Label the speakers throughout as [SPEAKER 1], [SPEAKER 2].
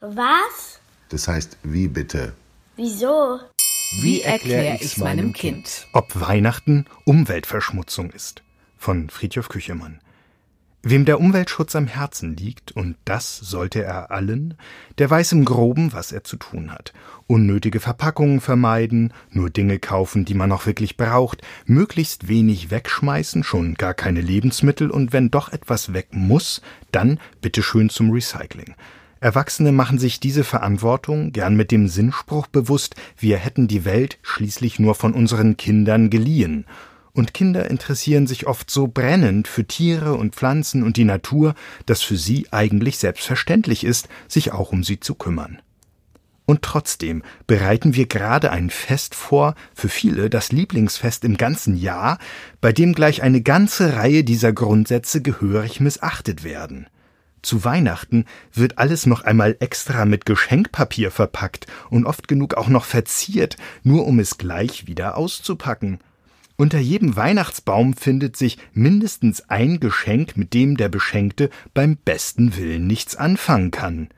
[SPEAKER 1] Was?
[SPEAKER 2] Das heißt, wie bitte?
[SPEAKER 1] Wieso?
[SPEAKER 3] Wie erkläre ich's meinem Kind?
[SPEAKER 4] Ob Weihnachten Umweltverschmutzung ist. Von Friedhof Küchemann. Wem der Umweltschutz am Herzen liegt, und das sollte er allen, der weiß im Groben, was er zu tun hat. Unnötige Verpackungen vermeiden, nur Dinge kaufen, die man auch wirklich braucht, möglichst wenig wegschmeißen, schon gar keine Lebensmittel, und wenn doch etwas weg muss, dann bitteschön zum Recycling. Erwachsene machen sich diese Verantwortung gern mit dem Sinnspruch bewusst, wir hätten die Welt schließlich nur von unseren Kindern geliehen. Und Kinder interessieren sich oft so brennend für Tiere und Pflanzen und die Natur, dass für sie eigentlich selbstverständlich ist, sich auch um sie zu kümmern. Und trotzdem bereiten wir gerade ein Fest vor, für viele das Lieblingsfest im ganzen Jahr, bei dem gleich eine ganze Reihe dieser Grundsätze gehörig missachtet werden. Zu Weihnachten wird alles noch einmal extra mit Geschenkpapier verpackt und oft genug auch noch verziert, nur um es gleich wieder auszupacken. Unter jedem Weihnachtsbaum findet sich mindestens ein Geschenk, mit dem der Beschenkte beim besten Willen nichts anfangen kann.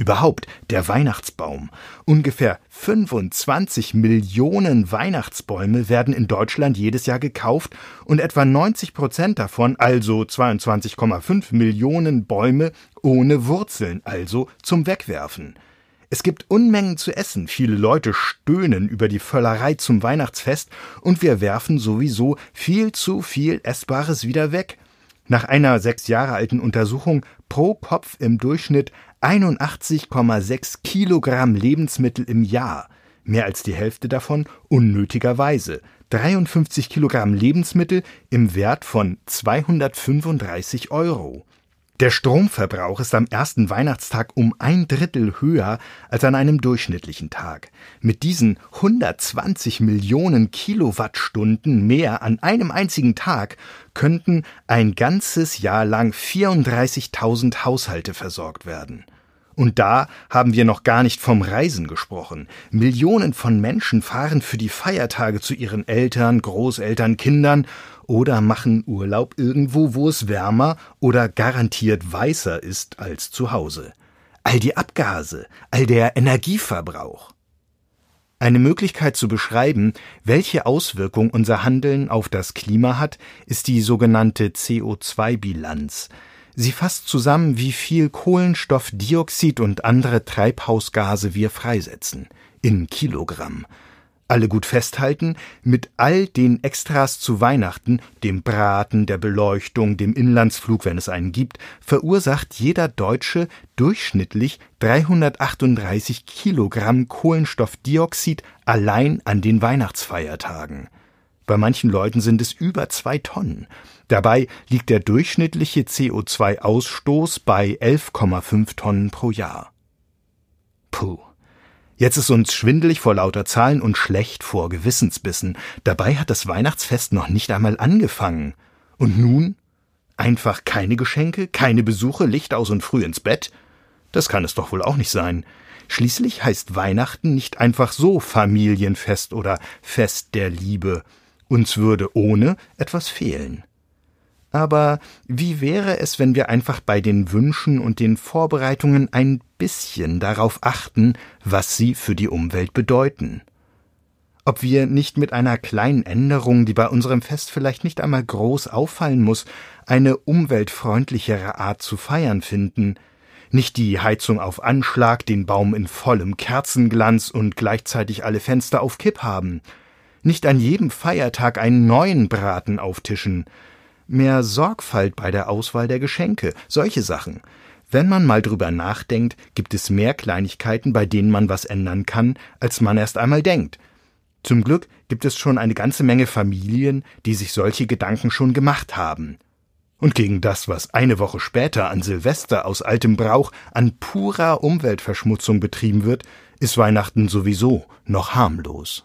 [SPEAKER 4] Überhaupt der Weihnachtsbaum. Ungefähr 25 Millionen Weihnachtsbäume werden in Deutschland jedes Jahr gekauft und etwa 90 Prozent davon, also 22,5 Millionen Bäume ohne Wurzeln, also zum Wegwerfen. Es gibt Unmengen zu essen, viele Leute stöhnen über die Völlerei zum Weihnachtsfest und wir werfen sowieso viel zu viel Essbares wieder weg. Nach einer sechs Jahre alten Untersuchung pro Kopf im Durchschnitt 81,6 Kilogramm Lebensmittel im Jahr, mehr als die Hälfte davon unnötigerweise. 53 Kilogramm Lebensmittel im Wert von 235 Euro. Der Stromverbrauch ist am ersten Weihnachtstag um ein Drittel höher als an einem durchschnittlichen Tag. Mit diesen 120 Millionen Kilowattstunden mehr an einem einzigen Tag könnten ein ganzes Jahr lang 34.000 Haushalte versorgt werden. Und da haben wir noch gar nicht vom Reisen gesprochen. Millionen von Menschen fahren für die Feiertage zu ihren Eltern, Großeltern, Kindern oder machen Urlaub irgendwo, wo es wärmer oder garantiert weißer ist als zu Hause. All die Abgase, all der Energieverbrauch. Eine Möglichkeit zu beschreiben, welche Auswirkung unser Handeln auf das Klima hat, ist die sogenannte CO2-Bilanz. Sie fasst zusammen, wie viel Kohlenstoffdioxid und andere Treibhausgase wir freisetzen. In Kilogramm alle gut festhalten, mit all den Extras zu Weihnachten, dem Braten, der Beleuchtung, dem Inlandsflug, wenn es einen gibt, verursacht jeder Deutsche durchschnittlich 338 Kilogramm Kohlenstoffdioxid allein an den Weihnachtsfeiertagen. Bei manchen Leuten sind es über zwei Tonnen. Dabei liegt der durchschnittliche CO2-Ausstoß bei 11,5 Tonnen pro Jahr. Puh. Jetzt ist uns schwindelig vor lauter Zahlen und schlecht vor Gewissensbissen. Dabei hat das Weihnachtsfest noch nicht einmal angefangen. Und nun? Einfach keine Geschenke, keine Besuche, Licht aus und früh ins Bett? Das kann es doch wohl auch nicht sein. Schließlich heißt Weihnachten nicht einfach so Familienfest oder Fest der Liebe. Uns würde ohne etwas fehlen. Aber wie wäre es, wenn wir einfach bei den Wünschen und den Vorbereitungen ein bisschen darauf achten, was sie für die Umwelt bedeuten? Ob wir nicht mit einer kleinen Änderung, die bei unserem Fest vielleicht nicht einmal groß auffallen muss, eine umweltfreundlichere Art zu feiern finden, nicht die Heizung auf Anschlag, den Baum in vollem Kerzenglanz und gleichzeitig alle Fenster auf Kipp haben, nicht an jedem Feiertag einen neuen Braten auftischen, mehr Sorgfalt bei der Auswahl der Geschenke, solche Sachen. Wenn man mal drüber nachdenkt, gibt es mehr Kleinigkeiten, bei denen man was ändern kann, als man erst einmal denkt. Zum Glück gibt es schon eine ganze Menge Familien, die sich solche Gedanken schon gemacht haben. Und gegen das, was eine Woche später an Silvester aus altem Brauch an purer Umweltverschmutzung betrieben wird, ist Weihnachten sowieso noch harmlos.